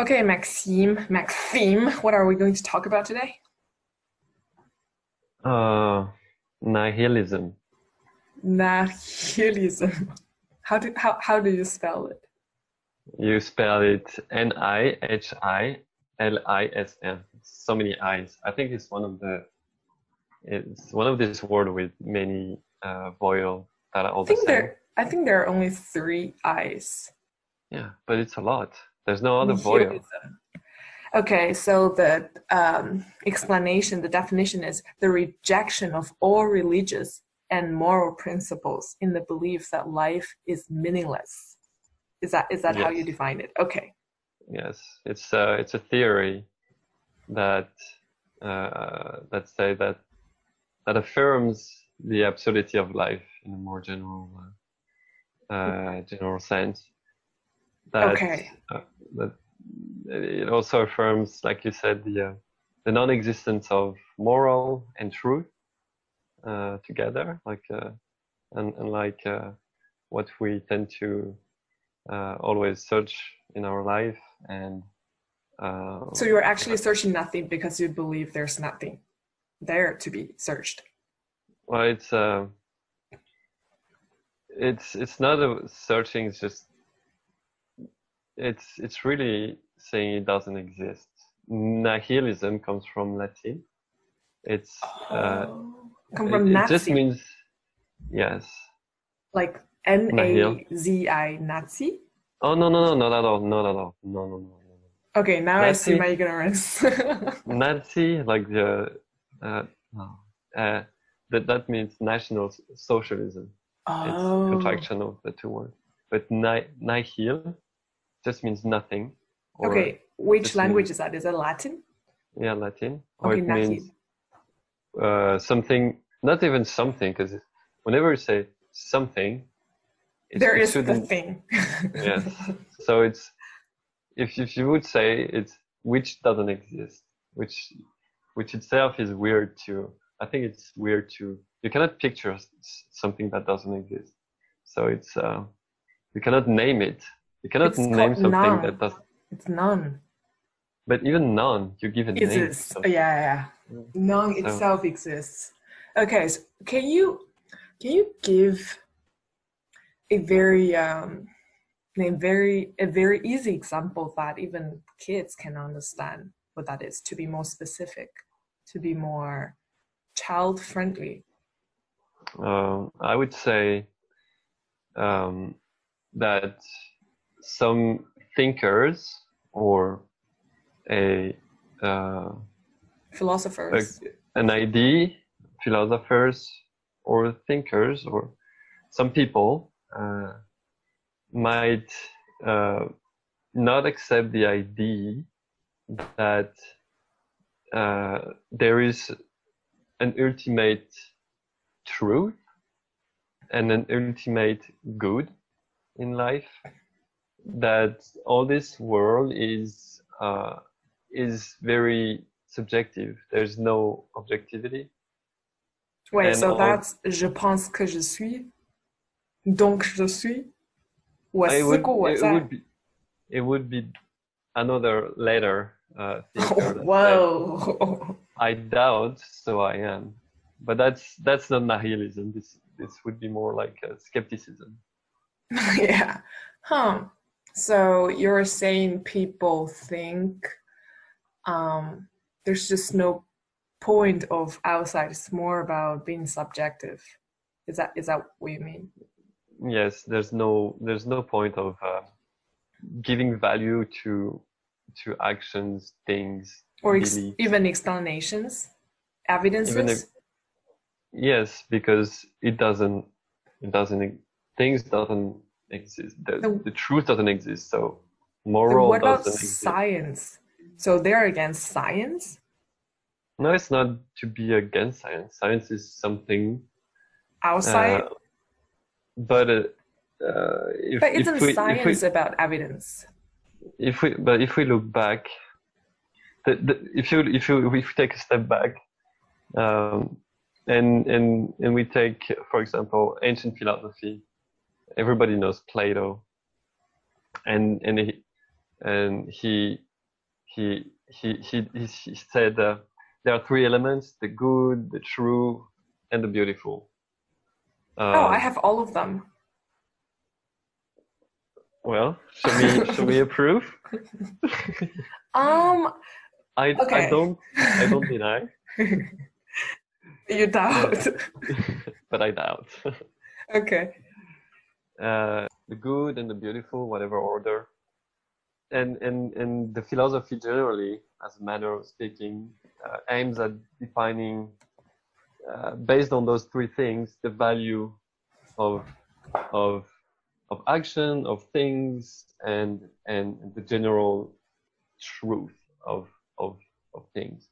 Okay, Maxime, Maxime, what are we going to talk about today? Uh, nihilism. Nihilism. How do how how do you spell it? You spell it N I H I L I S M. So many I's. I think it's one of the it's one of these words with many uh, vowel that are all I think the same. there I think there are only three I's. Yeah, but it's a lot. There's no other. Nihilism. Okay, so the um, explanation, the definition is the rejection of all religious and moral principles in the belief that life is meaningless. Is that is that how you define it? Okay. Yes, it's uh, it's a theory that uh, that say that that affirms the absurdity of life in a more general uh, uh, general sense. That, Okay. uh, that it also affirms, like you said, the uh, the non-existence of moral and truth uh, together, like uh, and, and like uh, what we tend to uh, always search in our life and uh, So you're actually searching nothing because you believe there's nothing there to be searched. well it's uh, it's it's not a searching it's just it's it's really saying it doesn't exist nihilism comes from latin it's uh, Come it, from it Nazi, just means yes like N A. Z I Nazi. oh no no no not at all not at all no no no no Okay, now I see my ignorance. Nazi, like the uh, uh, that that means national socialism. It's oh, contraction of the two words. But ni- nihil just means nothing. Okay. Which language means- is that? Is it Latin? Yeah, Latin. Or Okay, it means uh, something. Not even something, because whenever you say something, There the thing. Yes. So it's if if you would say it's which doesn't exist, which which itself is weird to. I think it's weird to. You cannot picture something that doesn't exist. So it's uh, you cannot name it. You cannot It's name something none. that does. It's none. But even none, you give a name. Exists. So, Yeah, yeah, yeah. Mm. None So- itself exists. Okay, so can you can you give a very um a very a very easy example that even kids can understand what that is to be more specific, to be more child friendly. um, I would say um, that some thinkers or a uh, Philosophers. an idea, philosophers or thinkers or some people uh, might uh, not accept the idea that uh, there is an ultimate truth and an ultimate good in life that all this world is uh, is very subjective. There's no objectivity. Wait, and so all... that's je pense que je suis, donc je suis. What's it would, what's it would be, it would be another letter. Uh, oh, wow! I doubt, so I am. But that's that's not nihilism. This this would be more like skepticism. yeah. Huh. So you're saying people think um, there's just no point of outside. It's more about being subjective. Is that is that what you mean? yes there's no there's no point of uh, giving value to to actions things Or ex- even explanations, evidences? Even if- yes because it doesn't it doesn't things doesn't exist the, So- the truth doesn't exist so moral what about doesn't exist science? So they're against science? no it's not to be against science science is something Outside? uh, but uh, uh, if, but isn't we, if we science about evidence? if we but if we look back the, the, if you if you if we take a step back um, and and and we take for example ancient philosophy everybody knows plato and and he and he he he he he, said uh, there are three elements: the good, the true, and the beautiful. oh, I have all of them. Well, should we should we approve? um, I okay. I don't I don't deny. you doubt. but I doubt. okay. Uh, the good and the beautiful, whatever order, and and and the philosophy generally, as a matter of speaking, uh, aims at defining, uh, based on those three things, the value of of of action, of things, and and the general truth of of of things.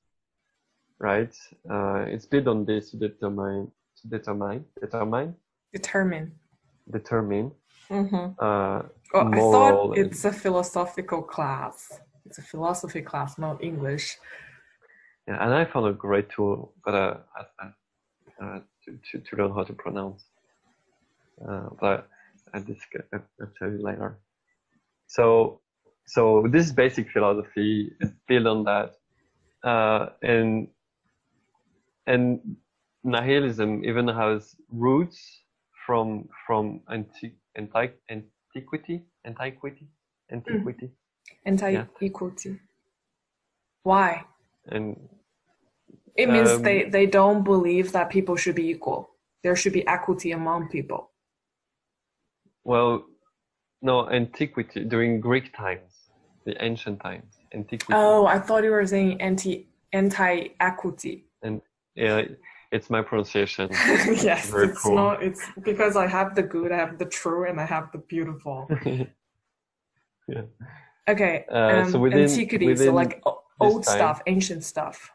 Right? Uh, it's built on this to determine to determine determine Determine. Determine Mm-hmm. uh, Oh, I thought and- it's a philosophical class. It's a philosophy class, not English. Yeah, and I found a great tool, but uh, uh, to, to to learn how to pronounce. Uh, but I discuss, I'll I'll tell you later. So, so this basic philosophy is built on that, uh, and and nihilism even has roots from from anti, anti, antiquity, antiquity, antiquity, Anti-equality. Why? and It means Um, they, they don't believe that people should be equal. There should be equity among people. Well, no, antiquity during Greek times, the ancient times, antiquity. Oh, I thought you were saying anti anti-equity. And Yeah, it's my pronunciation. yes, Very it's cool. not. It's because I have the good, I have the true, and I have the beautiful. yeah. Okay, Uh, um, so within- antiquity, so within like old time- stuff, ancient stuff,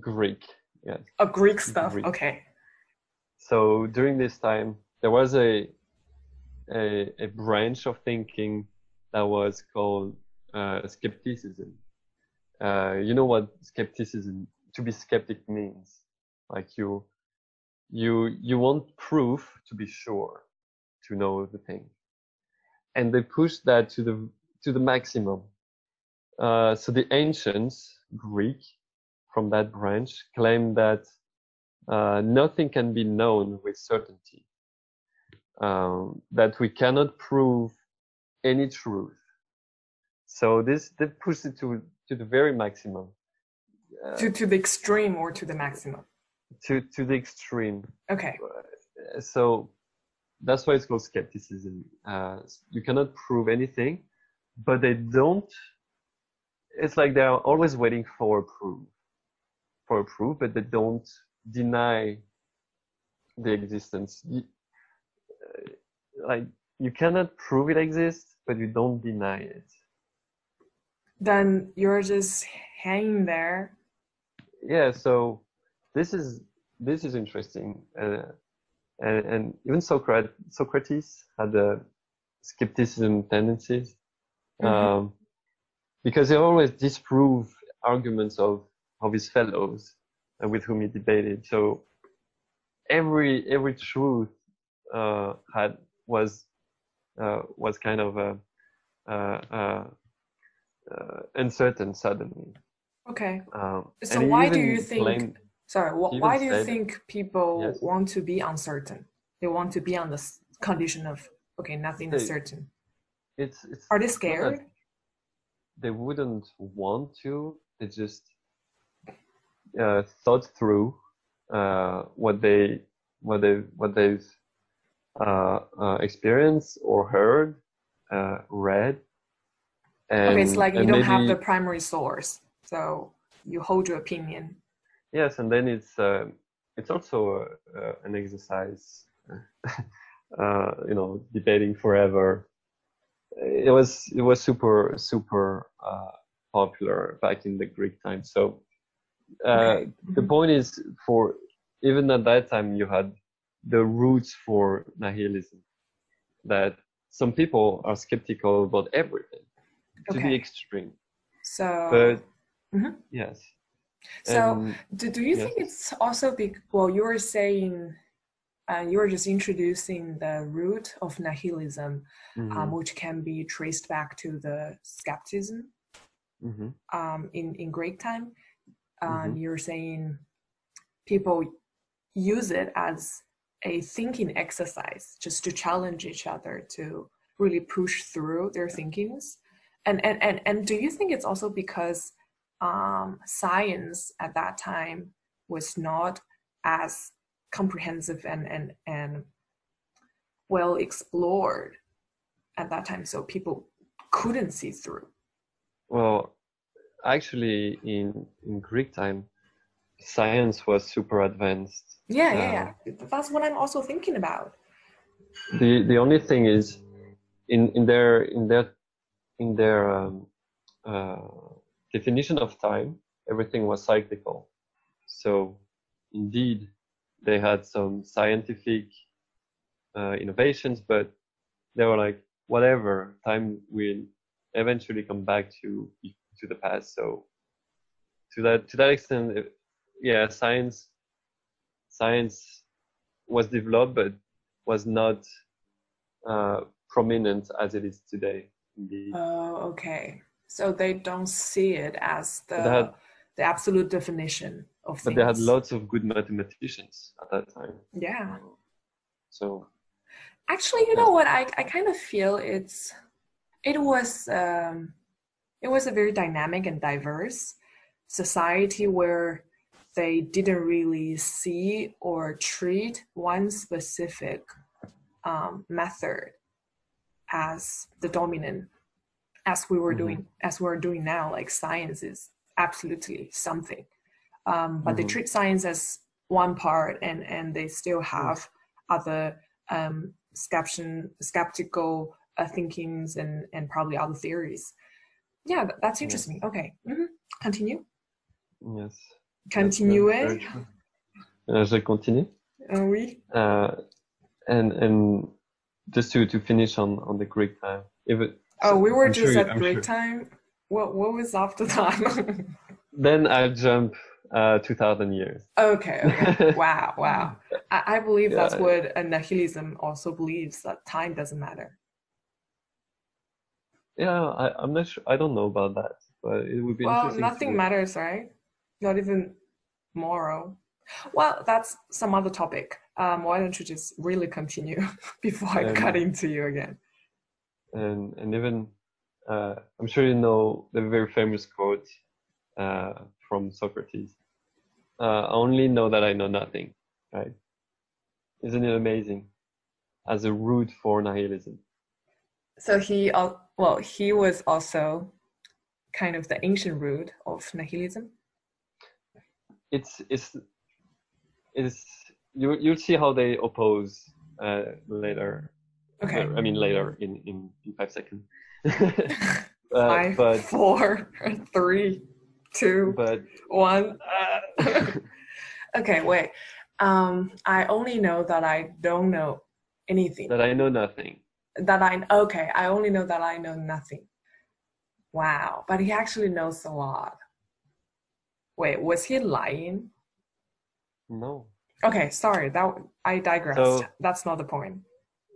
Greek, yes. oh, Greek stuff. Greek. Okay, So during this time, there was a a, a branch of thinking that was called uh, skepticism. Uh, you know what skepticism? To be skeptic means like you you you want proof to be sure to know the thing, and they push that to the to the maximum. Uh, so the ancients Greek from that branch claimed that uh, nothing can be known with certainty. Um, that we cannot prove any truth. So this they push it to to the very maximum, uh, to to the extreme or to the maximum. To to the extreme. Okay, Uh, So that's why it's called skepticism. Uh, you cannot prove anything, but they don't. It's like they're always waiting for a proof, for a proof, but they don't deny the existence. You, uh, like you cannot prove it exists, but you don't deny it. then you're just hanging there. yeah so this is this is interesting uh, and, and even Socrates, Socrates had uh, skepticism tendencies Mhm. um, because he always disproved arguments of of his fellows with whom he debated. So every every truth uh, had was uh, was kind of uh, uh, uncertain suddenly. Okay, um, So why do you think- claimed- sorry. Wh- why do you think people Yes. want to be uncertain? They want to be on the condition of okay, nothing is certain. it's it's Are they scared? they wouldn't want to they just uh, thought through uh, what they what they what they've uh, uh, experienced or heard uh, read and, okay, it's like you don't have the primary source, so you hold your opinion. Yes and then it's uh, it's also uh, an exercise uh, you know debating forever it was it was super super uh, popular back in the greek times so uh, Okay. the Mhm. point is for even at that time you had the roots for nihilism that some people are skeptical about everything to the extreme So, but Mhm. yes so do, do you think it's also be well? You were saying, uh, you were just introducing the root of nihilism, mhm. um, which can be traced back to the skepticism. hmm um, in in Greek time, um, Mhm. you're saying people use it as a thinking exercise, just to challenge each other to really push through their thinkings. And and and and do you think it's also because um, science at that time was not as comprehensive and and and well explored at that time, so people couldn't see through. Well, actually, in in Greek time, science was super advanced. Yeah, yeah, yeah. That's what I'm also thinking about. the the only thing is in in their in their in their um, uh, definition of time everything was cyclical so indeed they had some scientific uh, innovations but they were like whatever time will eventually come back to to the past so to that to that extent yeah science science was developed but was not uh, prominent as it is today. Indeed. Oh, okay. So they don't see it as the had- the absolute definition of things. but they had lots of good mathematicians at that time. Yeah. So Actually, you know what? I, I kind of feel it's it was um, it was a very dynamic and diverse society where they didn't really see or treat one specific um, method as the dominant as we were Mhm. doing as we're doing now like science is absolutely something um, but they Mhm. treat science as one part and and they still have other um, skeption, skeptical uh, thinkings and and probably other theories. Yeah, th- that's Yes. interesting. Okay, hmm continue. yes. Continue. Uh, je continue. Uh, oui. Uh, and and just to, to finish on, on the Greek time. If it, Oh, we were I'm just sure at I'm Greek sure- time. What what was after that? Then I'll jump uh, 2,000 years. okay. Okay. Wow. Wow. I, I believe that's what nihilism also believes that time doesn't matter. Yeah, I, I'm not sure. I don't know about that, but it would be Well, interesting. to nothing look- matters, right? Not even moral. Well, that's some other topic. Um, why don't you just really continue before I Um, cut into you again? And and even uh, I'm sure you know the very famous quote uh, from Socrates. Uh, I only know that I know nothing, right? Isn't it amazing? As a root for nihilism. So he, well, he was also kind of the ancient root of nihilism. It's it's it's you you'll see how they oppose uh, later. Okay. I mean later in in, in five seconds. uh, Five, but four, three, two, but one. okay, wait. Um, I only know that I don't know anything. that I know nothing. that I okay, I only know that I know nothing. Wow, but he actually knows a lot. Wait, was he lying? No. Okay, sorry, that I digressed. So- That's not the point.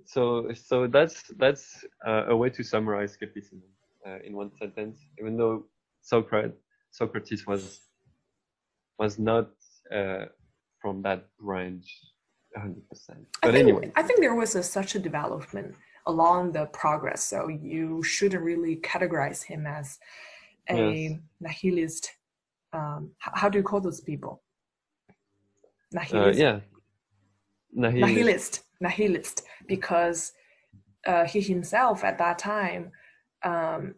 So, so that's that's uh, a way to summarize skepticism uh, in one sentence. Even though Socrates Socrates was was not uh, from that branch, hundred percent. I But think, anyway, I think there was a, such a development along the progress, so you shouldn't really categorize him as a Yes. nihilist. Um, how do you call those people? uh, Nihilist. yeah, nihilist. nihilist nihilist because uh, he himself at that time um,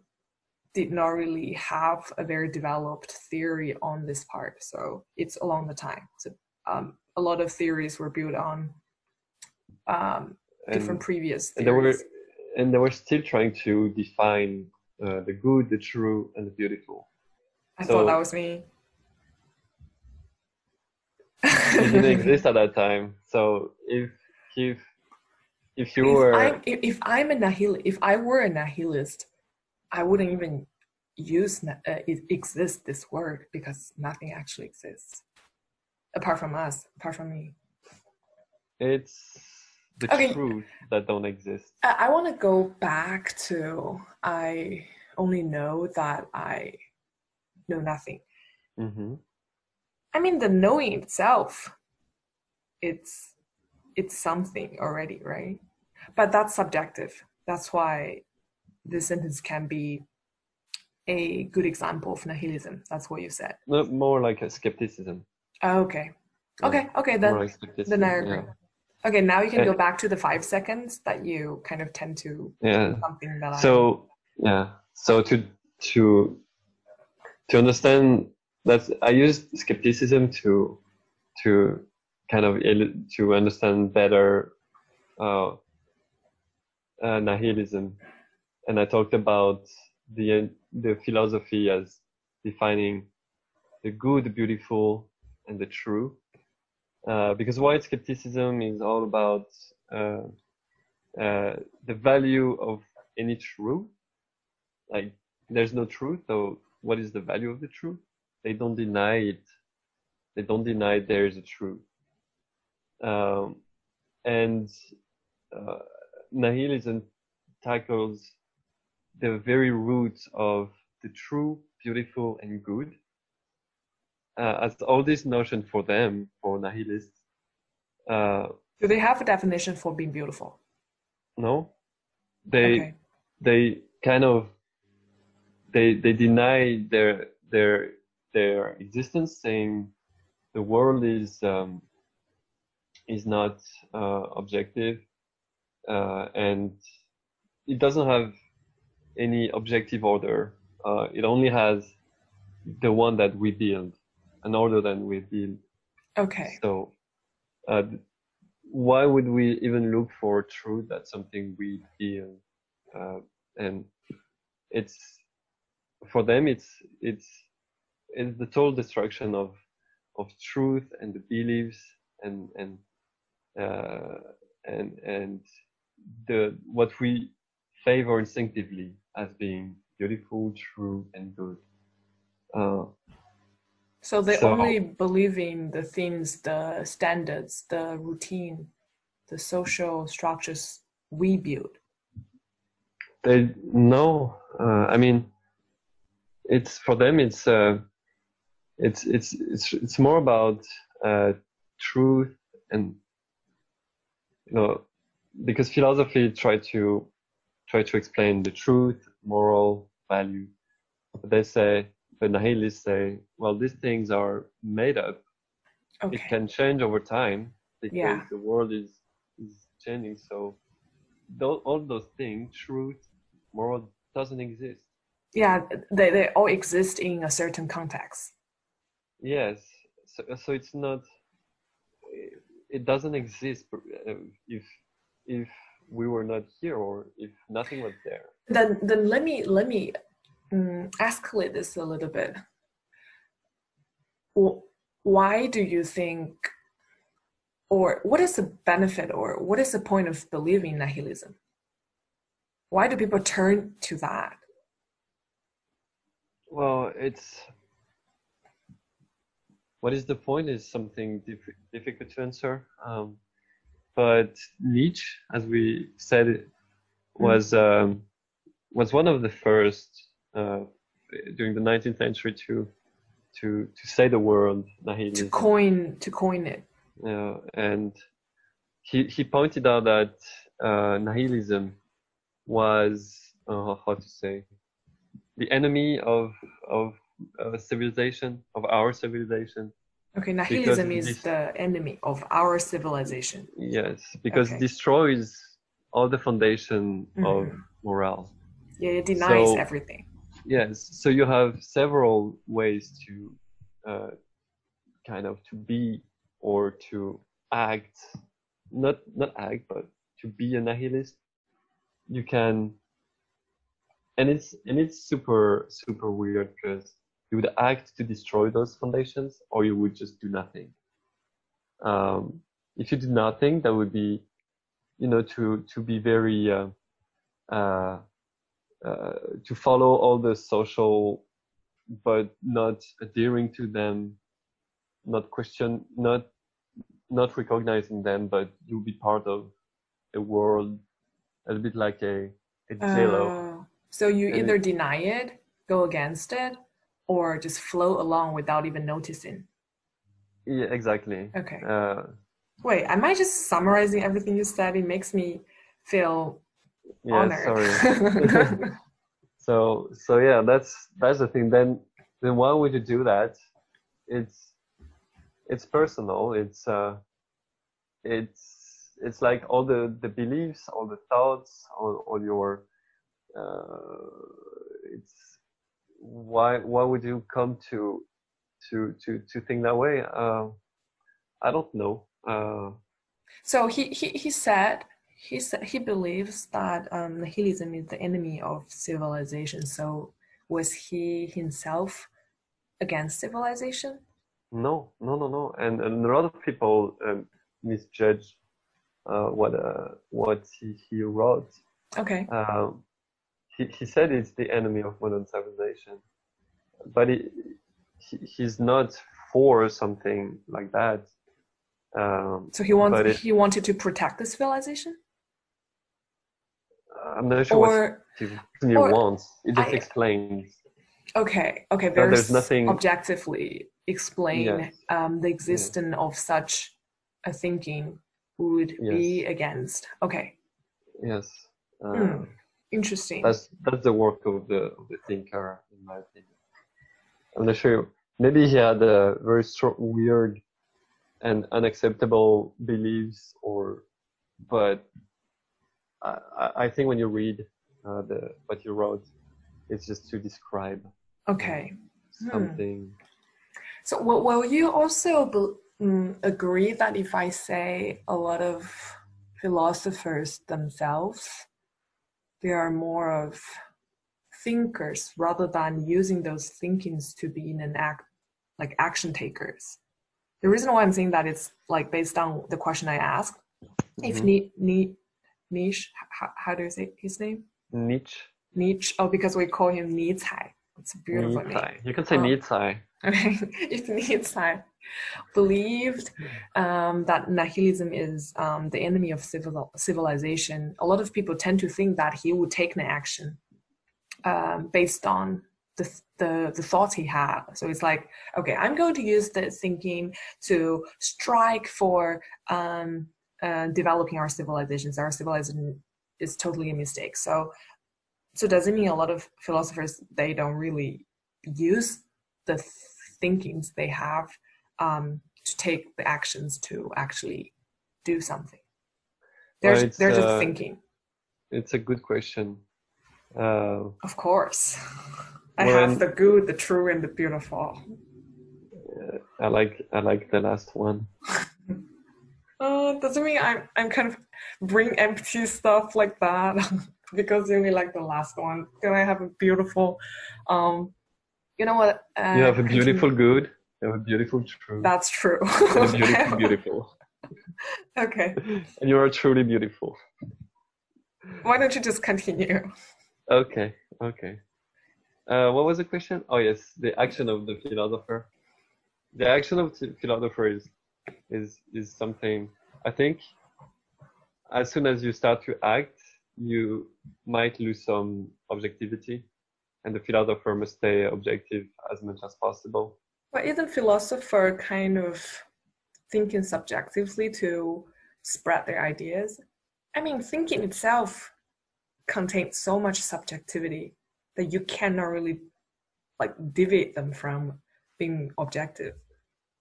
did not really have a very developed theory on this part so it's along the time so um, a lot of theories were built on um, different and, previous and they were theories and they were still trying to define uh, the good, the true, and the beautiful. i so- thought that was me It didn't exist at that time. So if if if you if were I'm, if, if I'm a nihilist, if I were a nihilist, I wouldn't even use uh, it exist this word because nothing actually exists apart from us, apart from me. it's the Okay. truth that don't exist. I, I want to go back to I only know that I know nothing. hmm I mean, the knowing itself, it's it's something already, right? But that's subjective. That's why this sentence can be a good example of nihilism. That's what you said. No, more like a skepticism. Oh, okay. Okay. Okay. Then like then I agree. yeah. Okay. Now you can go back to the five seconds that you kind of tend to Yeah. something that I So yeah. So to to to understand that I used skepticism to to kind of to understand better uh, uh, nihilism, and I talked about the the philosophy as defining the good, the beautiful, and the true. Uh, because white skepticism is all about uh, uh, the value of any truth. Like there's no truth, so what is the value of the truth? They don't deny it. They don't deny there is a truth. Um, and uh, nihilism tackles the very roots of the true, beautiful, and good. Uh, as all this notion for them, for nihilists, uh, do they have a definition for being beautiful? no, they okay. they kind of they they deny their their their existence, saying the world is um, is not uh, objective uh, and it doesn't have any objective order. Uh, it only has the one that we build, an order that we build. Okay. So, uh, why would we even look for truth? That's something we build, uh, and it's for them. It's it's it's the total destruction of of truth and the beliefs and and uh, and and the what we favor instinctively as being beautiful, true, and good. Uh, So they So- only believe in the things, the standards, the routine, the social structures we build. they no uh, i mean it's for them it's uh, it's it's it's it's more about uh, truth and you know because philosophy try to try to explain the truth moral value but they say the nihilists say well these things are made up Okay. it can change over time because Yeah. the world is is changing. So all those things, truth, moral, doesn't exist. Yeah, they, they all exist in a certain context. Yes. So so it's not. It doesn't exist uh, if if we were not here or if nothing was there. Then then let me let me um, escalate this a little bit. Why do you think, or what is the benefit, or what is the point of believing nihilism? Why do people turn to that? Well, it's what is the point is something diff- difficult to answer. Um, but Nietzsche, as we said, was um, was one of the first uh, during the 19th century to to to say the word nihilism. To coin to coin it. Uh, and he he pointed out that uh, nihilism was uh, how to say the enemy of of uh, civilization of our civilization. Okay, nihilism this- is the enemy of our civilization. Yes, because Okay. it destroys all the foundation of Mhm. morale. Yeah, it denies So- everything. Yes, so you have several ways to uh, kind of to be or to act, not not act, but to be a nihilist. You can, and it's and it's super super weird because you would act to destroy those foundations, or you would just do nothing. Um, if you do nothing, that would be, you know, to to be very uh, uh, uh, to follow all the social, but not adhering to them, not question, not not recognizing them, but you'll be part of a world, a little bit like a a jello. Oh, so you And either deny it, go against it, or just flow along without even noticing. Yeah, exactly. Okay. Uh, Wait, am I just summarizing everything you said? It makes me feel yeah, honored. sorry. so so yeah, that's that's the thing. Then then why would you do that? It's it's personal. It's uh it's it's like all the the beliefs, all the thoughts, all, all your uh, it's why why would you come to to to to think that way? Uh, I don't know. Uh, so he, he, he said he said he believes that um, nihilism is the enemy of civilization. So was he himself against civilization? no, no, no, no. And, and a lot of people um, misjudge uh, what uh, what he, he wrote. Okay. Um, he, he said it's the enemy of modern civilization, but he, he he's not for something like that. Um, So he wants it, he wanted to protect the civilization, I'm not sure what or he he or wants. It just I- explains. okay, okay. Very there's nothing- objectively explain Yes. um, the existence of such a thinking would be against. Okay, Yes. Hmm. Interesting. That's that's the work of the of the thinker, in my opinion. I'm not sure. Maybe he had a very strong, weird, and unacceptable beliefs, or, but I, I- think when you read uh, the what you wrote, it's just to describe Okay. Hmm. something. So will, will you also be, mm, agree that if I say a lot of philosophers themselves, they are more of thinkers rather than using those thinkings to be in an act like action takers. The reason why I'm saying that is like based on the question I asked. If Mhm. Ni, Ni, Nietzsche, how, how do you say his name? Nietzsche. Nietzsche. Oh, because we call him Nietzsche. It's a beautiful name. Nietzsche. You can say Oh. Nietzsche. if Nietzsche believed um, that nihilism is um, the enemy of civil, civilization, a lot of people tend to think that he would take an action um, based on the, the, the thoughts he had. So it's like, okay, I'm going to use the thinking to strike for um, uh, developing our civilizations. Our civilization is totally a mistake. So, so does it mean a lot of philosophers they don't really use the thinkings they have um, to take the actions to actually do something. They're, they're just uh, thinking, It's a good question. Uh, of course. I Well, have the good, the true, and the beautiful. I like I like the last one. Uh, doesn't mean I'm I'm kind of bring empty stuff like that because you only like the last one. Then I have a beautiful, um, you know what? Uh, you have a beautiful good. You have a beautiful true. That's true. beautiful beautiful. okay. And you are truly beautiful. Why don't you just continue? Okay, okay. Uh, what was the question? Oh yes, the action of the philosopher. The action of the philosopher is is is something. I think as soon as you start to act, you might lose some objectivity, and the philosopher must stay objective as much as possible. But isn't philosopher kind of thinking subjectively to spread their ideas? I mean, thinking itself contains so much subjectivity that you cannot really like deviate them from being objective.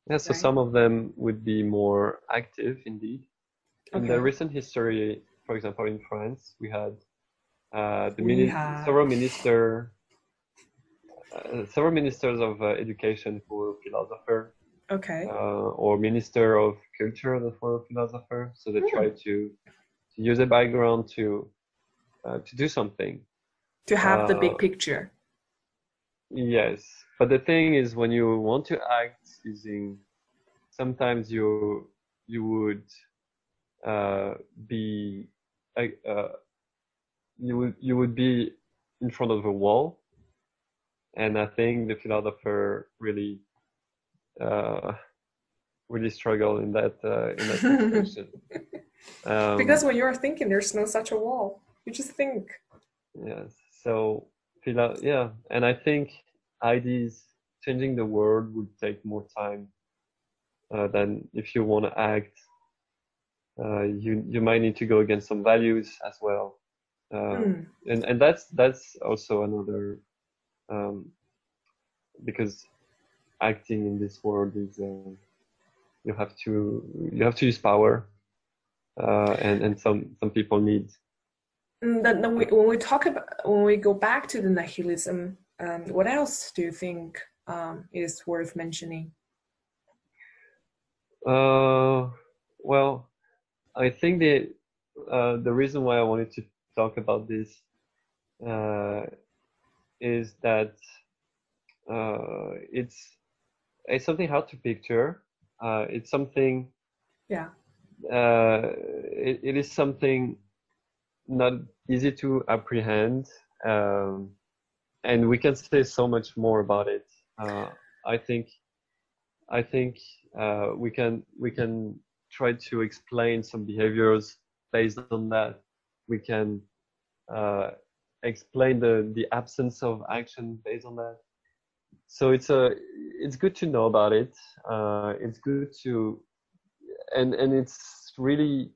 Yeah, so Right. some of them would be more active indeed. In the recent history, for example, in France, we had uh, the We mini- had- several minister, several ministers of uh, education who were philosopher, Okay. uh, or minister of culture that were philosopher. So they Hmm. tried to, to use a background to uh, to do something. to have the uh, big picture. Yes, but the thing is, when you want to act using, sometimes you you would uh, be uh, you would you would be in front of a wall, and I think the philosopher really uh, really struggle in that uh, in that situation. um, because when you're thinking, there's no such a wall. You just think. Yes. So, philo- yeah, and I think ideas changing the world would take more time uh, than if you want to act. Uh, you you might need to go against some values as well, mm. and and that's that's also another um, because acting in this world is uh, you have to you have to use power, uh, and and some some people need. Mm, then we, when we talk about when we go back to the nihilism, um, what else do you think um, is worth mentioning? Uh, well, I think the uh, the reason why I wanted to talk about this uh, is that uh, it's it's something hard to picture. Uh, it's something. Yeah. Uh, it, it is something not easy to apprehend, um, and we can say so much more about it. Uh, I think. I think uh, we can we can try to explain some behaviors based on that. We can uh, explain the the absence of action based on that. So it's a it's good to know about it. Uh, it's good to and and it's really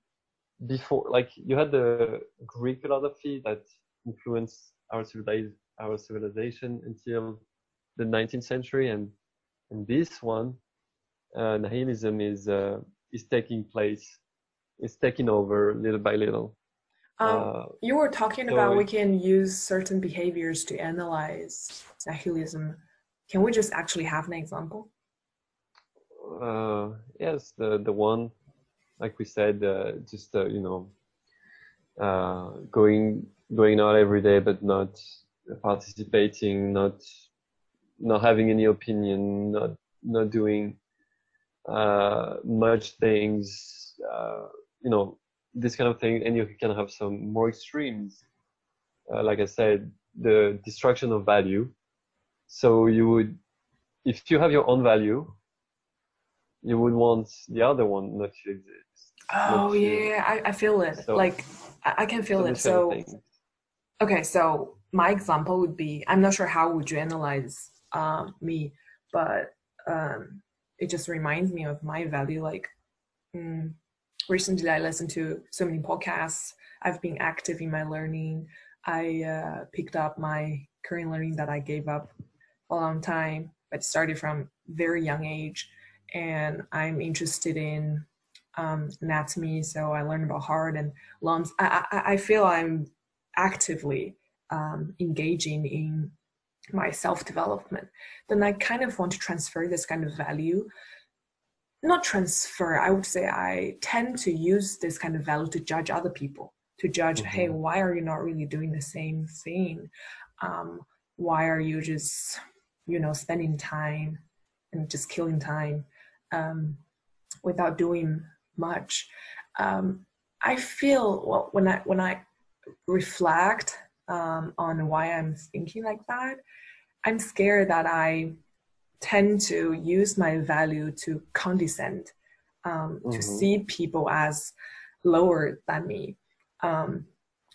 before like you had the Greek philosophy that influenced our civilization our civilization until the 19th century and and this one uh, nihilism is uh, is taking place, is taking over little by little. Um, uh, you were talking so about we can use certain behaviors to analyze nihilism. Can we just actually have an example? Uh, yes, the the one, like we said, uh, just uh, you know, going going out every day but not participating, not not having any opinion, not not doing uh, merge things, uh, you know, this kind of thing, and you can have some more extremes. Uh, like I said, the destruction of value. So you would, if you have your own value, you would want the other one not to exist. Oh yeah, I, I feel it. So, like I, I can feel it. So okay, so my example would be I'm not sure how would you analyze um, me, but um, it just reminds me of my value. Like mm, recently, I listened to so many podcasts. I've been active in my learning. I uh, picked up my current learning that I gave up a long time, but started from very young age. And I'm interested in um, anatomy, so I learned about heart and lungs. I, I, I feel I'm actively um, engaging in my self development, then I kind of want to transfer this kind of value. Not transfer, I would say I tend to use this kind of value to judge other people, to judge, mm-hmm. hey, why are you not really doing the same thing? Um, why are you just, you know, spending time and just killing time um, without doing much? Um, I feel well when I when I reflect um, on why I'm thinking like that, I'm scared that I tend to use my value to condescend, um, mm-hmm. to see people as lower than me, um,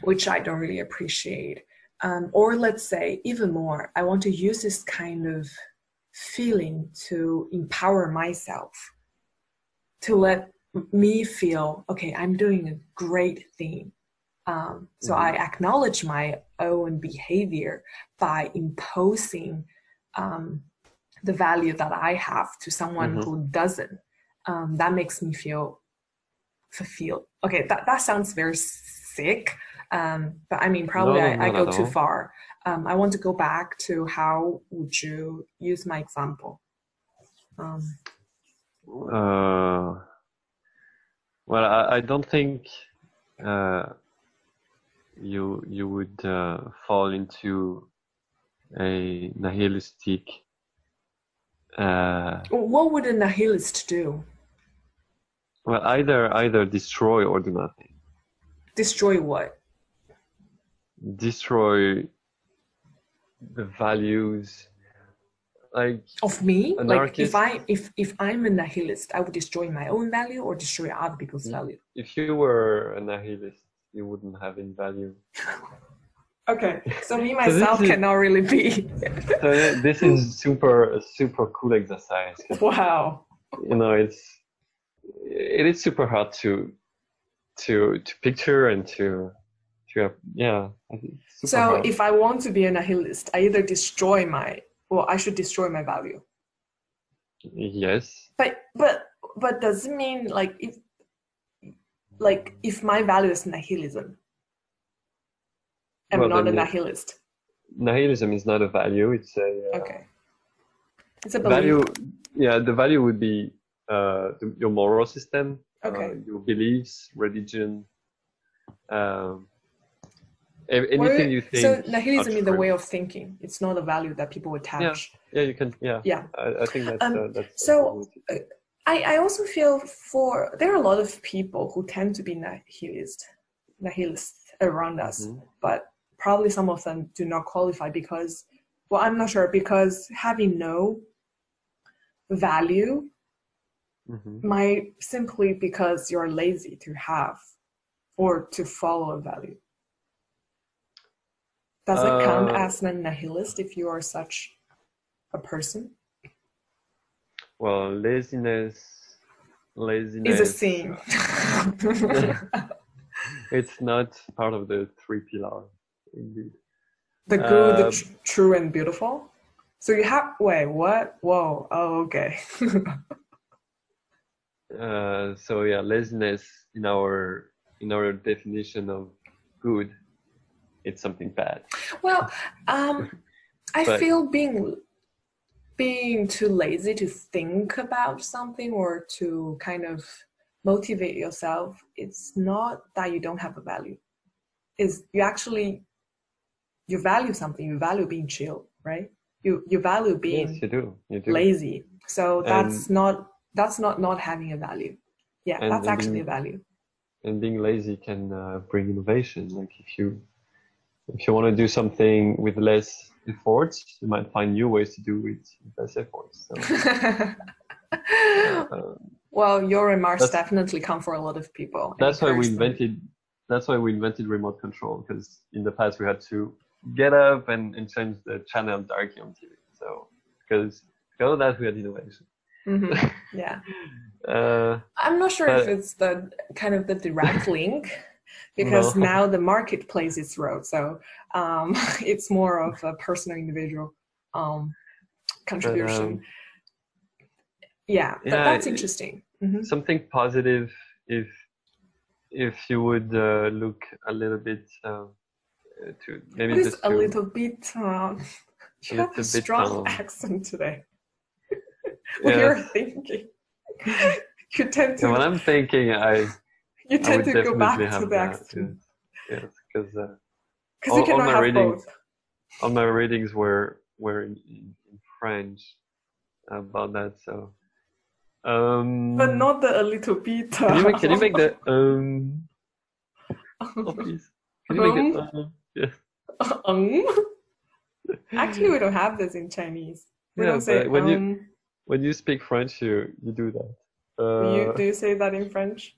which I don't really appreciate. Um, or let's say, even more, I want to use this kind of feeling to empower myself, to let me feel, okay, I'm doing a great thing. Um, so mm-hmm. I acknowledge my own behavior by imposing um, the value that I have to someone mm-hmm. who doesn't. Um, that makes me feel fulfilled. Okay, that, that sounds very sick, um, but I mean, probably no, I, I, go too far. Um, I want to go back to how would you use my example? Um, uh, well, I, I don't think uh, you you would uh, fall into a nihilistic. Uh, what would a nihilist do? Well, either either destroy or do nothing. Destroy what? Destroy the values like of me like if i if if i'm a nihilist i would destroy my own value or destroy other people's value if you were a nihilist you wouldn't have any value. Okay, so me myself so is, cannot really be. so this is super super cool exercise. Wow. You know, it's it is super hard to to to picture and to to have, yeah. So hard. if I want to be a nihilist, I either destroy my well, I should destroy my value. Yes. But but but does it mean like if like if my value is nihilism, I'm well, not a nihilist. Nihilism is not a value. It's a uh, okay. It's a value. Yeah, the value would be uh, the, your moral system, uh, okay. uh, your beliefs, religion, um, anything you think. So nihilism is the way of thinking. It's not a value that people attach. Yeah, yeah, you can. Yeah, yeah. I, I think that's. Um, uh, that's so. I, I also feel for there are a lot of people who tend to be nihilist, nihilist around us, mm-hmm. but probably some of them do not qualify because, well, I'm not sure because having no value mm-hmm. might simply because you're lazy to have or to follow a value. Does it count uh, as a nihilist if you are such a person? Well, laziness, laziness is a sin. it's not part of the three pillars, indeed. The good, uh, the tr- true, and beautiful. So you have wait, what? Whoa! Oh, okay. uh, so yeah, laziness in our in our definition of good, it's something bad. Well, um, I but, feel being being too lazy to think about something or to kind of motivate yourself it's not that you don't have a value is you actually you value something you value being chill right you you value being yes, you do. You do. lazy so that's and, not that's not not having a value yeah and, that's and actually being, a value and being lazy can uh, bring innovation like if you if you want to do something with less efforts, you might find new ways to do it with less efforts. So, uh, well, your remarks definitely come for a lot of people. That's why we invented. That's why we invented remote control because in the past we had to get up and, and change the channel directly on TV. So because because that we had innovation. Mm-hmm. Yeah. uh, I'm not sure if it's the kind of the direct link because no. now the market plays its role. So um, it's more of a personal individual um, contribution. But, um, yeah, yeah, that's interesting. Mm-hmm. Something positive if if you would uh, look a little bit uh, to maybe what just a little bit. Uh, you have a strong bit, accent today. what yeah. you're thinking. you tend to. when I'm thinking, I you tend to go back to the accent. Yes, because uh, all, cannot have readings, both. all my readings were were in, in, French about that. So, um, but not the a little bit. Can you make, can you make the um? Oh, please. Can you um, make it? Um, yeah. Um. Actually, we don't have this in Chinese. We yeah, don't say when um. You, when you speak French, you you do that. Uh, you, do you say that in French?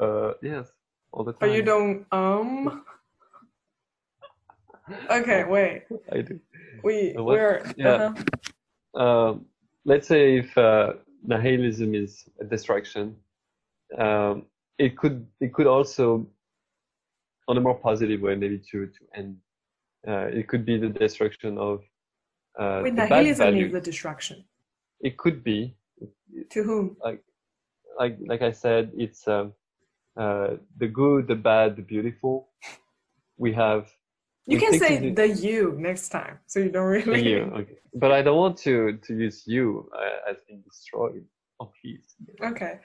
Uh, yes, all the time. But you don't um. okay, wait. I do. We uh, we're yeah. Uh-huh. Um, let's say if uh, nihilism is a distraction, um, it could it could also, on a more positive way, maybe to to end. Uh, it could be the destruction of. Uh, Wait, nihilism is the destruction. It could be. To whom? Like, like like I said, it's um, uh, the good, the bad, the beautiful. We have. You can say the you next time, so you don't really. you, okay. But I don't want to to use you as being destroyed. Oh please. Okay,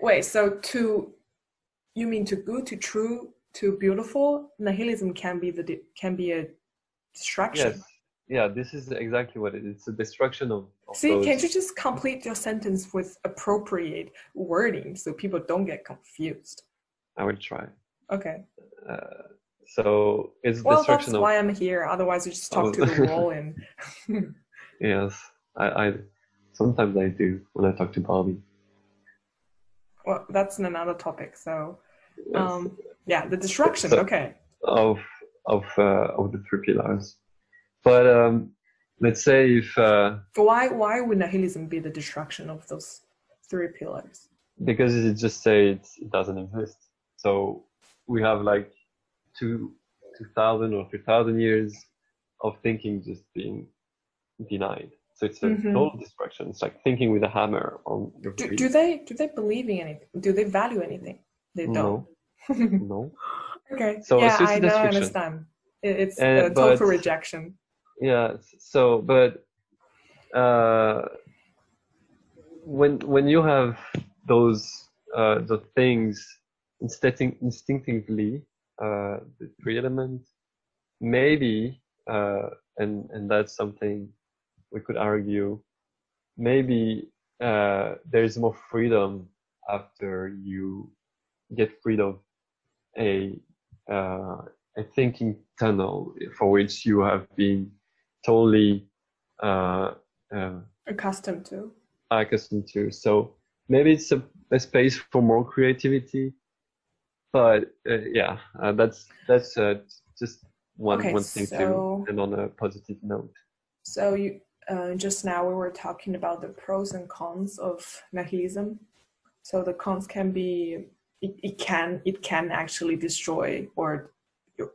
wait. So to, you mean to good, to true, to beautiful? Nihilism can be the can be a destruction. Yes. Yeah, this is exactly what it is. It's a destruction of. of See, those... can't you just complete your sentence with appropriate wording so people don't get confused? I will try. Okay. Uh, so it's well, that's of... why I'm here. Otherwise, you just talk oh. to the wall and. yes, I, I sometimes I do when I talk to Bobby. Well, that's another topic. So. Um, yeah, the destruction. So, okay. Of of uh, of the three pillars. But um, let's say if uh, why why would nihilism be the destruction of those three pillars? Because it just say it, it doesn't exist. So we have like two two thousand or three thousand years of thinking just being denied. So it's a mm-hmm. total destruction. It's like thinking with a hammer on your do, do, they do they believe in anything? Do they value anything? They don't. No. no. Okay. So yeah, I know. I understand. It's and, a total but, rejection. Yeah. So, but uh, when when you have those uh, the things instinctively, uh, the three elements, maybe, uh, and and that's something we could argue. Maybe uh, there is more freedom after you get rid of a uh, a thinking tunnel for which you have been totally uh, uh, accustomed to. Accustomed to. So maybe it's a, a space for more creativity, but uh, yeah, uh, that's that's uh, just one okay, one thing so, to and on a positive note. So you just now we were talking about the pros and cons of nihilism. So the cons can be it, it can it can actually destroy or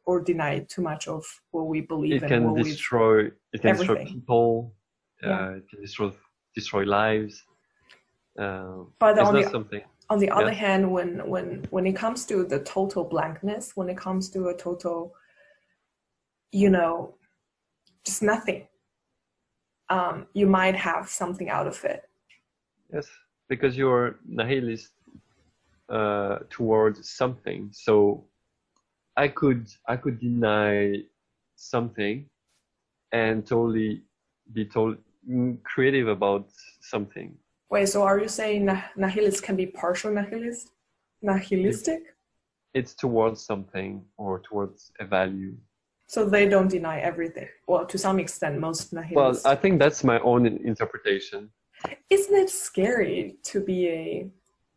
or deny too much of what we believe. It can destroy. It can everything. destroy people. Uh, yeah. it can destroy destroy lives. Uh, but on the, something. on the other hand, when when when it comes to the total blankness, when it comes to a total, you know, just nothing, um, you might have something out of it. Yes, because you're nihilist uh, towards something. So I could I could deny something and totally be told mm, creative about something. Wait, so are you saying nihilist can be partial nihilist? Nihilistic? It's, it's towards something or towards a value. So they don't deny everything. Well, to some extent, most nihilists. Well, I think that's my own interpretation. Isn't it scary to be a,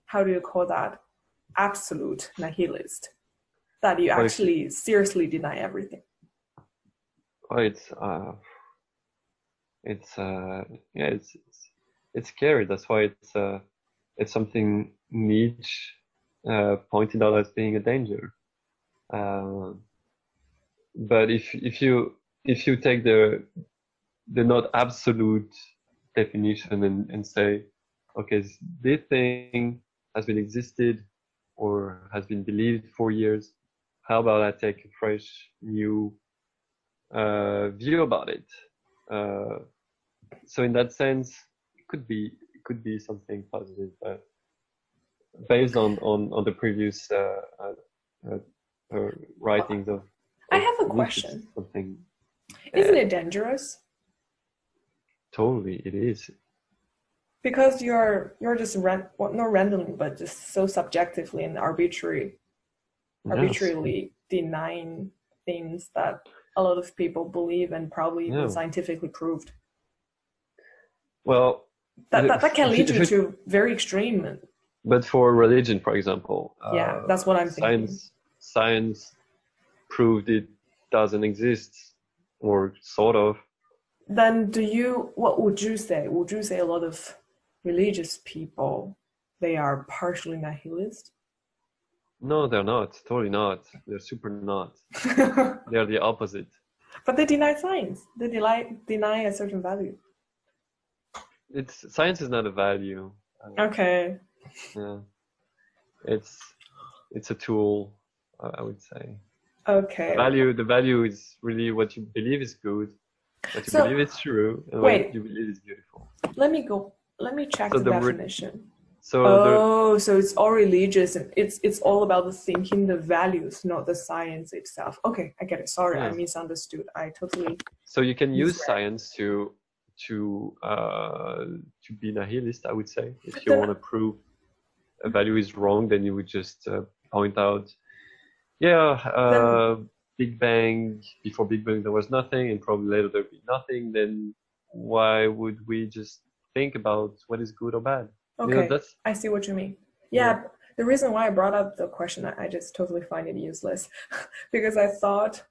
how do you call that, absolute nihilist? that you actually seriously deny everything? Oh, it's uh, it's uh, yeah, it's, it's it's scary. That's why it's uh, it's something Nietzsche uh, pointed out as being a danger. Uh, but if if you if you take the the not absolute definition and, and say, okay, this thing has been existed or has been believed for years, how about I take a fresh new uh, view about it? Uh, so in that sense, it could be it could be something positive, but based on on on the previous uh, uh, uh writings of, of. I have a question. Something. Isn't it dangerous? Totally, it is. Because you're you're just ran, well, not randomly, but just so subjectively and arbitrary arbitrarily denying things that a lot of people believe and probably yeah. scientifically proved. Well, that, that, that can lead you to very extreme. But for religion, for example, yeah, uh, that's what I'm science, thinking. Science proved it doesn't exist, or sort of. Then, do you? What would you say? Would you say a lot of religious people they are partially nihilist? No, they're not. Totally not. They're super not. they're the opposite. But they deny science. They deny deny a certain value. It's science is not a value. Uh, okay. Yeah. It's it's a tool. I would say. Okay. The value. The value is really what you believe is good, what you so, believe is true, and wait, what you believe is beautiful. Let me go. Let me check so the, the definition. So oh, so it's all religious and it's it's all about the thinking, the values, not the science itself. Okay, I get it. Sorry. I misunderstood. I totally. So you can use science to to uh, to be nihilist. I would say if you want to prove a value is wrong, then you would just uh, point out, yeah, uh, Big Bang. Before Big Bang, there was nothing, and probably later there'll be nothing. Then why would we just think about what is good or bad? Okay, you I see what you mean. Yeah, yeah, the reason why I brought up the question, I just totally find it useless because I thought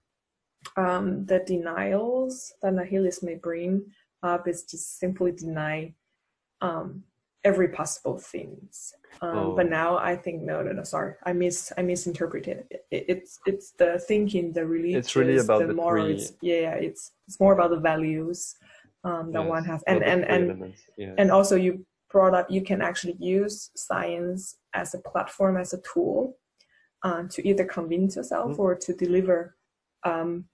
um, the denials that nihilists may bring up is just simply deny um, every possible things. Um, oh. But now I think no, no, no. Sorry, I mis I misinterpreted it. it it's it's the thinking, the religious, it's really about the, the morals. Yeah, it's it's more about the values um, that yes, one has, and and and yes. and also you brought up you can actually use science as a platform as a tool uh, to either convince yourself mm-hmm. or to deliver um,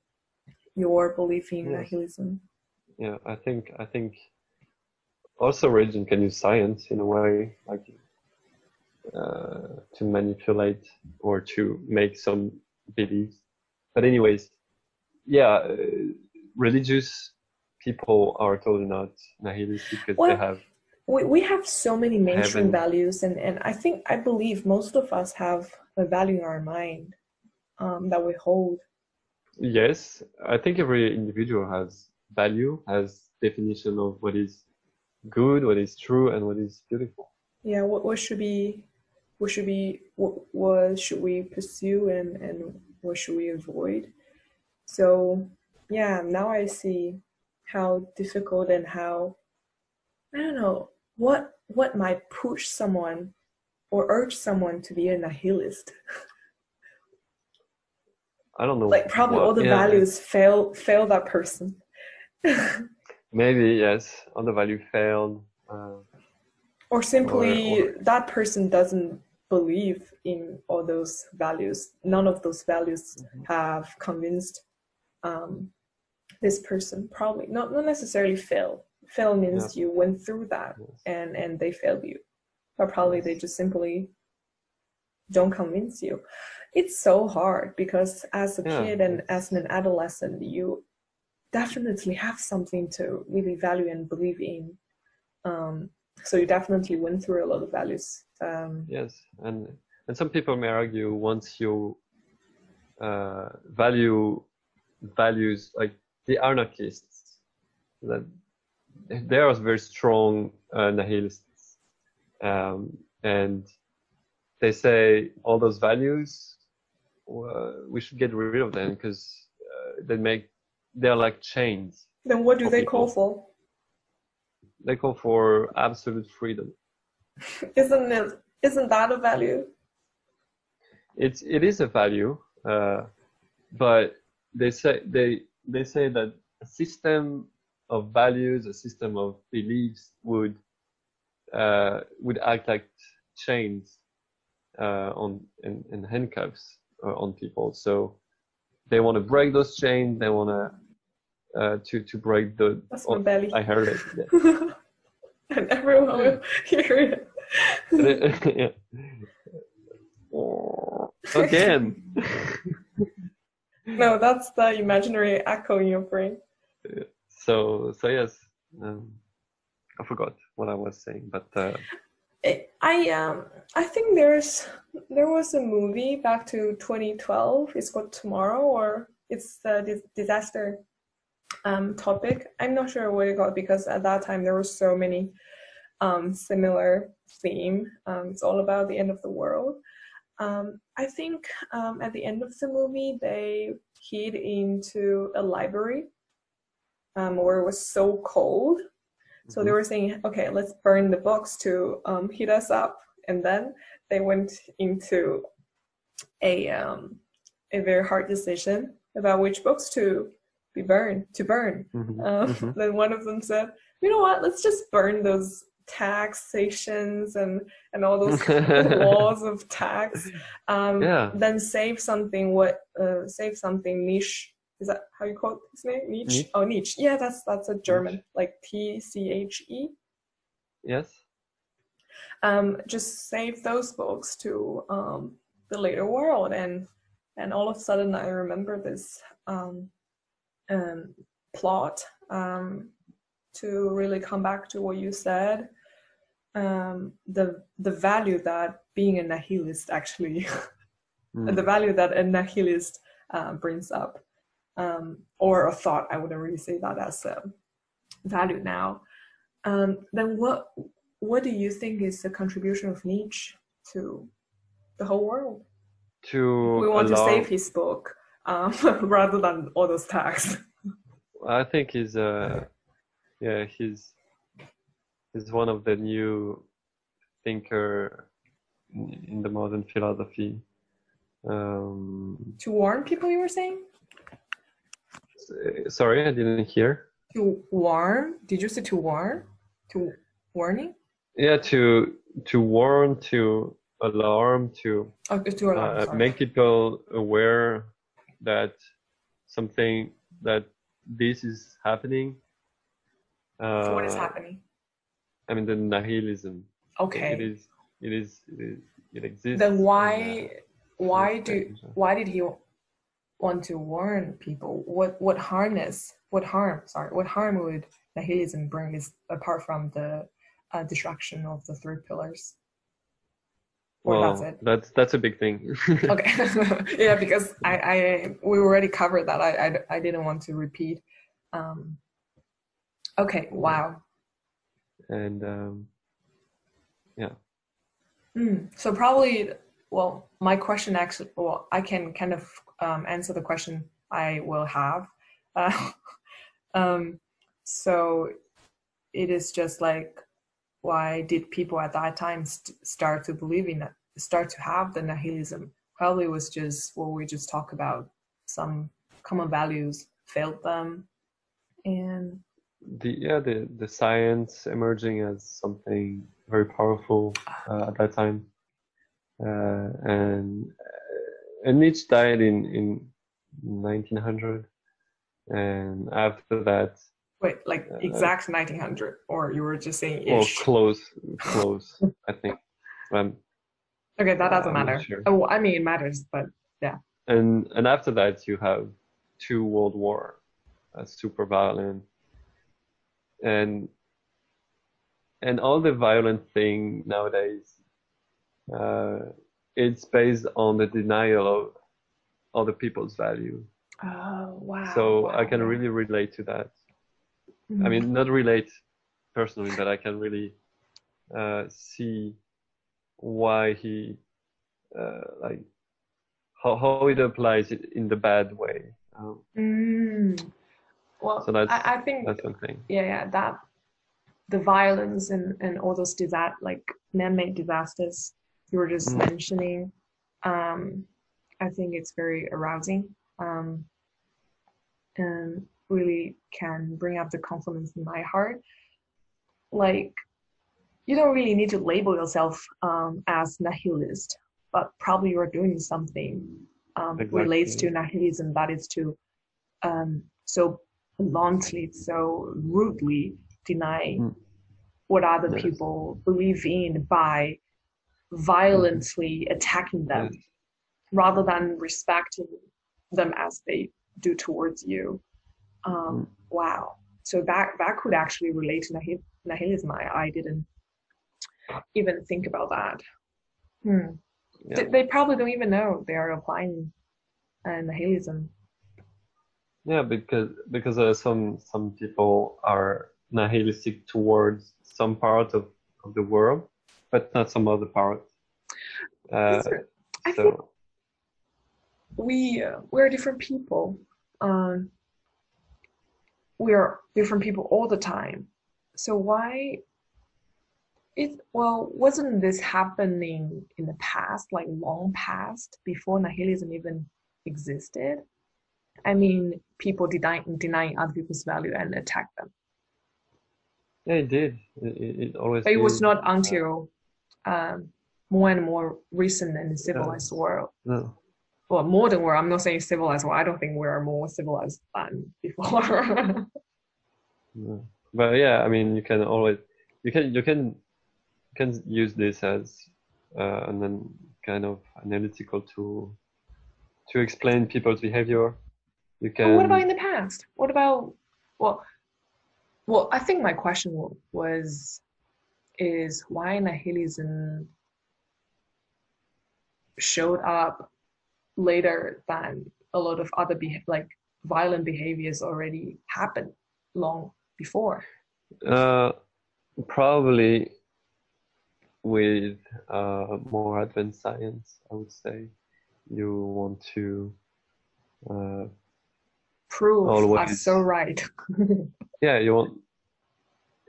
your belief in yes. nihilism. Yeah, I think I think also religion can use science in a way, like uh, to manipulate or to make some beliefs. But anyways, yeah, uh, religious people are totally not nihilist because well, they have. We, we have so many mainstream values, and, and I think I believe most of us have a value in our mind um, that we hold. Yes, I think every individual has value, has definition of what is good, what is true, and what is beautiful. Yeah, what, what should be, what should be, what, what should we pursue, and and what should we avoid? So yeah, now I see how difficult and how I don't know what what might push someone or urge someone to be a nihilist. I don't know. Like probably what, all the yeah, values fail fail that person. Maybe yes, all the value failed. Uh, or simply or, or, that person doesn't believe in all those values. None of those values mm-hmm. have convinced um, this person. Probably not not necessarily fail. Fail means you went through that yes. and and they failed you, but probably yes. they just simply don't convince you. It's so hard because as a yeah. kid and as an adolescent, you definitely have something to really value and believe in. Um, so you definitely went through a lot of values. Um, yes, and and some people may argue once you uh, value values like the anarchists that they are very strong uh, nihilists, um, and they say all those values uh, we should get rid of them because uh, they make they're like chains. Then what do they people. call for? They call for absolute freedom. isn't it? Isn't that a value? It's it is a value, uh, but they say they they say that a system of values, a system of beliefs would uh, would act like chains uh, on in, in handcuffs uh, on people. So they want to break those chains. They want to uh, to to break the. That's my oh, belly. I heard it. Yeah. and everyone will hear it. yeah. Again. No, that's the imaginary echo in your brain. So so yes, um, I forgot what I was saying, but. Uh, I um I think there's there was a movie back to 2012. It's called Tomorrow, or it's the disaster um, topic. I'm not sure what it got because at that time there were so many um, similar theme. Um, it's all about the end of the world. Um, I think um, at the end of the movie they hid into a library um, where it was so cold. So mm-hmm. they were saying, okay, let's burn the books to um, heat us up, and then they went into a a very hard decision about which books to be burned to burn. Mm-hmm. Um, mm-hmm. Then one of them said, "You know what? Let's just burn those taxations and and all those laws of tax. Um, yeah. Then save something. What uh, save something niche? Is that how you call his name? Nietzsche? Oh, niche Yeah, that's that's a German, Nietzsche. like T C H E. Yes. Um, just save those books to um, the later world, and and all of a sudden I remember this um, um, plot um, to really come back to what you said um, the the value that being a nihilist actually mm. the value that a nihilist uh, brings up um, or a thought i wouldn't really say that as a value now um, then what what do you think is the contribution of nietzsche to the whole world to we want allow... to save his book um, rather than all those tags. I think he's uh yeah he's he's one of the new thinker in the modern philosophy. Um, to warn people, you were saying? Sorry, I didn't hear. To warn? Did you say to warn? To warning? Yeah, to to warn, to alarm, to oh, to alarm, uh, make people aware that something that this is happening. Uh, so what is happening? I mean the nihilism. Okay. It is. It is. It, is, it exists. Then why? why do? Why did he want to warn people? What? What harness? What harm? Sorry. What harm would nihilism bring? Is apart from the uh, destruction of the three pillars. Or well, that's, that's that's a big thing. okay, yeah, because I, I we already covered that. I, I, I didn't want to repeat. Um, okay, wow. And um, yeah. Mm, so probably, well, my question actually, well, I can kind of um, answer the question I will have. Uh, um, so it is just like why did people at that time st- start to believe in it, start to have the nihilism? Probably was just what we just talked about. Some common values failed them, and the yeah the the science emerging as something very powerful uh, at that time, uh, and uh, and Nietzsche died in in 1900, and after that Wait, like uh, exact 1900, or you were just saying ish? Well, close, close, I think. Um, okay, that doesn't matter. Sure. Oh, I mean, it matters, but yeah. And and after that, you have two world war, super violent, and and all the violent thing nowadays, uh, it's based on the denial of other people's value. Oh wow! So wow. I can really relate to that. Mm-hmm. I mean, not relate personally, but I can really uh, see why he uh, like how how it applies it in the bad way. Um, mm. Well, so that's I, I think that's one thing. Yeah, yeah, that the violence and and all those disasters, like man-made disasters you were just mm. mentioning. Um, I think it's very arousing. Um, and really can bring up the confidence in my heart. Like, you don't really need to label yourself um, as nihilist, but probably you're doing something um, exactly. relates to nihilism that is to um, so bluntly, so rudely deny mm. what other yes. people believe in by violently attacking them yes. rather than respecting them as they do towards you um, mm. wow so that that could actually relate to nihilism I, I didn't even think about that hmm. yeah. they, they, probably don't even know they are applying uh, nihilism yeah because because uh, some some people are nihilistic towards some part of, of the world but not some other part uh, I so. think we uh, we're different people um, we're different people all the time. So why it well wasn't this happening in the past, like long past, before nihilism even existed? I mean, people denying denying other people's value and attack them. Yeah, it did. It, it always. But it was not until um, more and more recent and civilized no. world. No well, more than we're, I'm not saying civilized, well, I don't think we're more civilized than before. yeah. But yeah, I mean, you can always, you can, you can, you can use this as uh, then kind of analytical tool to explain people's behavior. You can. But what about in the past? What about, well, well, I think my question was, is why nihilism showed up later than a lot of other like violent behaviors already happened long before? Uh, probably with uh, more advanced science, I would say. You want to uh, Proof are Always. so right. yeah you want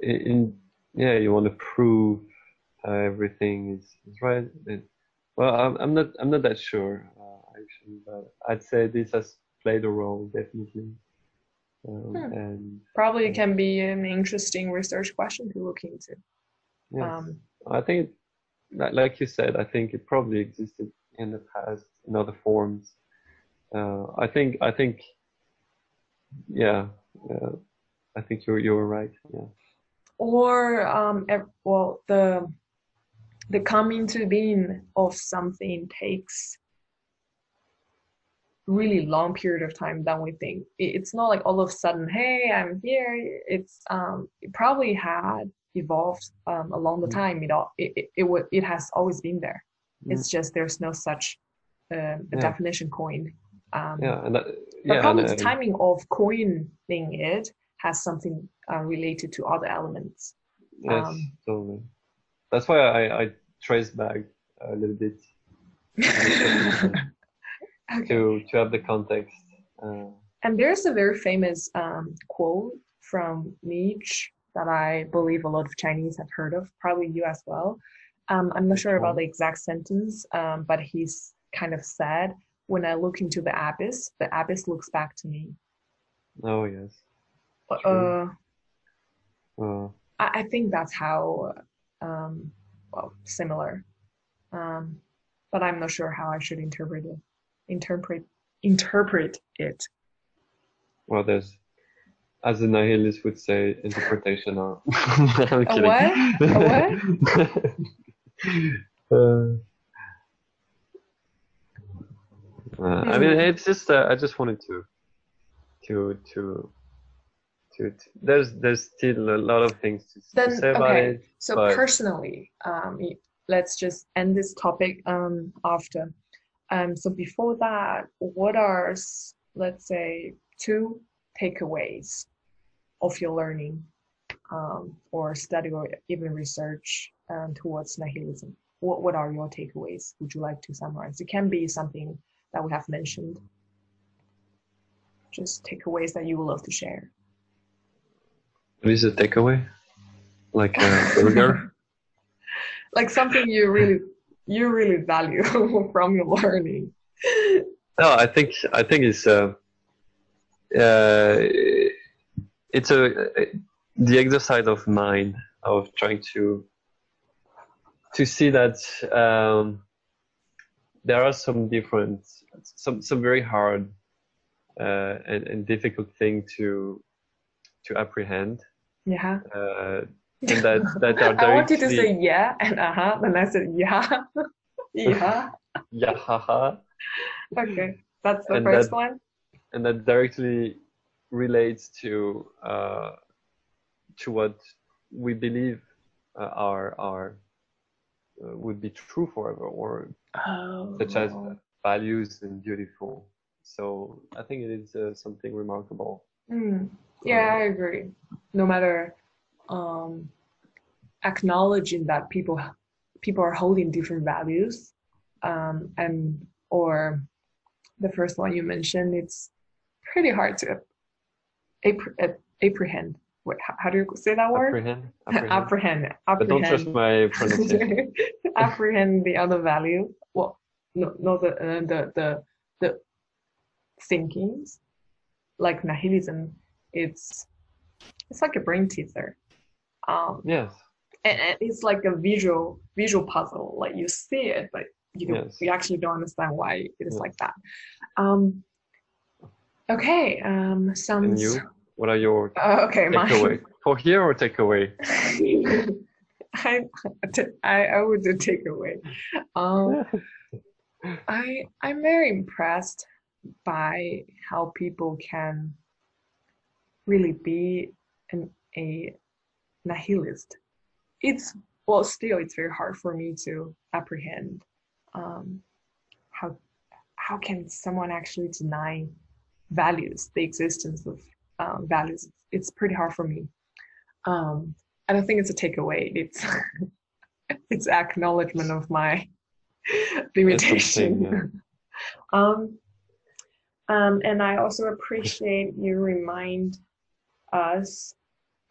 in in- yeah you want to prove everything is, is right and, well I'm, I'm not i'm not that sure uh, actually but i'd say this has played a role definitely um, Hmm. and Probably can be an interesting research question to look into. yes, Um, i think it, like, like you said i think it probably existed in the past in other forms uh, i think i think yeah uh, i think you're you're right yeah or um, well, the the coming to being of something takes really long period of time than we think. It's not like all of a sudden, hey, I'm here. It's um, it probably had evolved um, along the Mm. time. It all it it, it, it has always been there. Mm. It's just there's no such uh, a Yeah. definition coined. Um, yeah and that, but yeah probably the timing of coining it has something uh, related to other elements. Yes, Um, totally. That's why I, I traced back a little bit okay. to to have the context. Uh, And there's a very famous um, quote from Nietzsche that I believe a lot of Chinese have heard of, probably you as well. Um, I'm not sure about the exact sentence, um, but he's kind of said, "When I look into the abyss, the abyss looks back to me." oh yes. Uh, True. Uh, I, I think that's how, um, well, similar. Um, but I'm not sure how I should interpret it. Interpret interpret it. well, there's, as the nihilists would say, interpretation. Or I'm A what? A what? uh, I mean, Hmm. it's just uh, I just wanted to, to to. To, to, there's there's still a lot of things to, to Then, say about okay. it. So But- personally, um, let's just end this topic um, after. Um, so before that, what are let's say two takeaways of your learning um, or study or even research um, towards nihilism? What what are your takeaways? Would you like to summarize? It can be something that we have mentioned. Just takeaways that you would love to share. What is a takeaway? Like a burger? like something you really you really value from your learning. no, I think I think it's uh, uh, it's a the exercise of mind of trying to to see that um, there are some different some some very hard uh, and, and difficult thing to to apprehend Yeah. uh, and that that are I wanted to say yeah and uh huh, then I said yeah. yeah. yeah haha Okay. That's the And first that- one. and that directly relates to uh, to what we believe uh, are are would be true forever, or Oh. such as values and beautiful. So I think it is uh, something remarkable. Mm. Yeah, I agree. No matter um, acknowledging that people people are holding different values, um, and or the first one you mentioned, it's pretty hard to appre- ap- apprehend. Wait, how, do you say that word? Apprehend, apprehend. Apprehend. But don't trust my pronunciation. apprehend the other value. Well, no, no, the uh, the the the thinkings, like nihilism. It's it's like a brain teaser. Um, yes, and, and it's like a visual visual puzzle. Like you see it, but you don't, Yes. you actually don't understand why it is Yeah. like that. Um, okay. Um, sounds. What are your Uh, okay, takeaway for here or takeaway? I, I I would do takeaway. Um, I I'm very impressed by how people can really be an a nihilist. It's well, still it's very hard for me to apprehend um, how how can someone actually deny values, the existence of um, values. It's pretty hard for me. Um, I don't think it's a takeaway. It's it's acknowledgement of my limitation. something, um, Um, and I also appreciate you remind us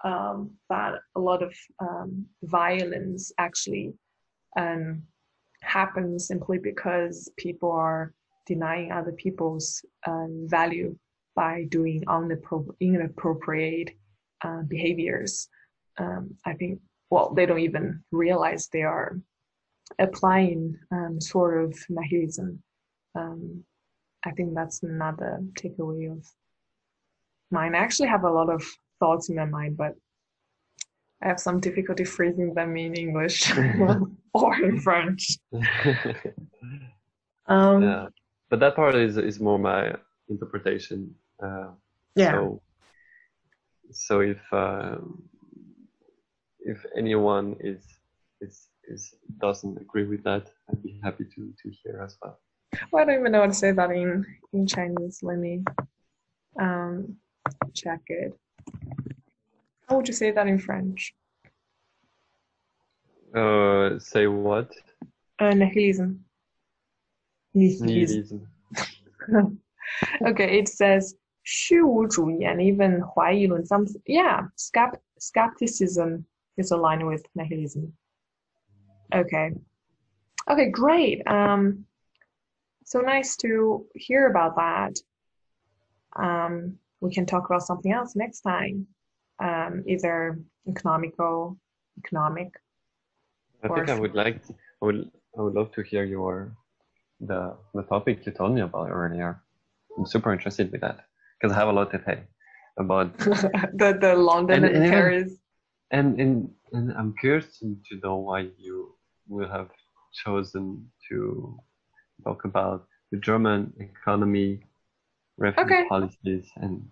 um, that a lot of um, violence actually um, happens simply because people are denying other people's um, value by doing inappropriate uh, behaviors. Um, I think, well, they don't even realize they are applying um, sort of nihilism. Um, I think that's another takeaway of mine. I actually have a lot of thoughts in my mind, but I have some difficulty phrasing them in English or in French. um, yeah, but that part is is more my interpretation. Uh, yeah. So, so if uh, if anyone is is is doesn't agree with that, I'd be happy to to hear as well. Well, I don't even know how to say that in in Chinese. Let me um, check it. How would you say that in French? Uh, say what? Uh, nihilism. Nihilism. okay, it says Shiwuju and even some yeah, skepticism is aligned with nihilism. Okay. Okay, great. Um, so nice to hear about that. Um, we can talk about something else next time, um, either economical, economic. I think I would like, I would, I would love to hear your the the topic you told me about earlier. I'm super interested with that because I have a lot to say about the the London and, and, and Paris. And, and and I'm curious to, know why you will have chosen to talk about the German economy, refugee okay. policies, and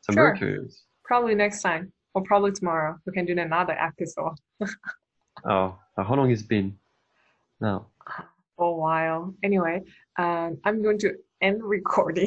some sure. curious. Probably next time, or probably tomorrow. We can do another episode. oh, how long has it been now? For a while. Anyway, um, I'm going to end recording.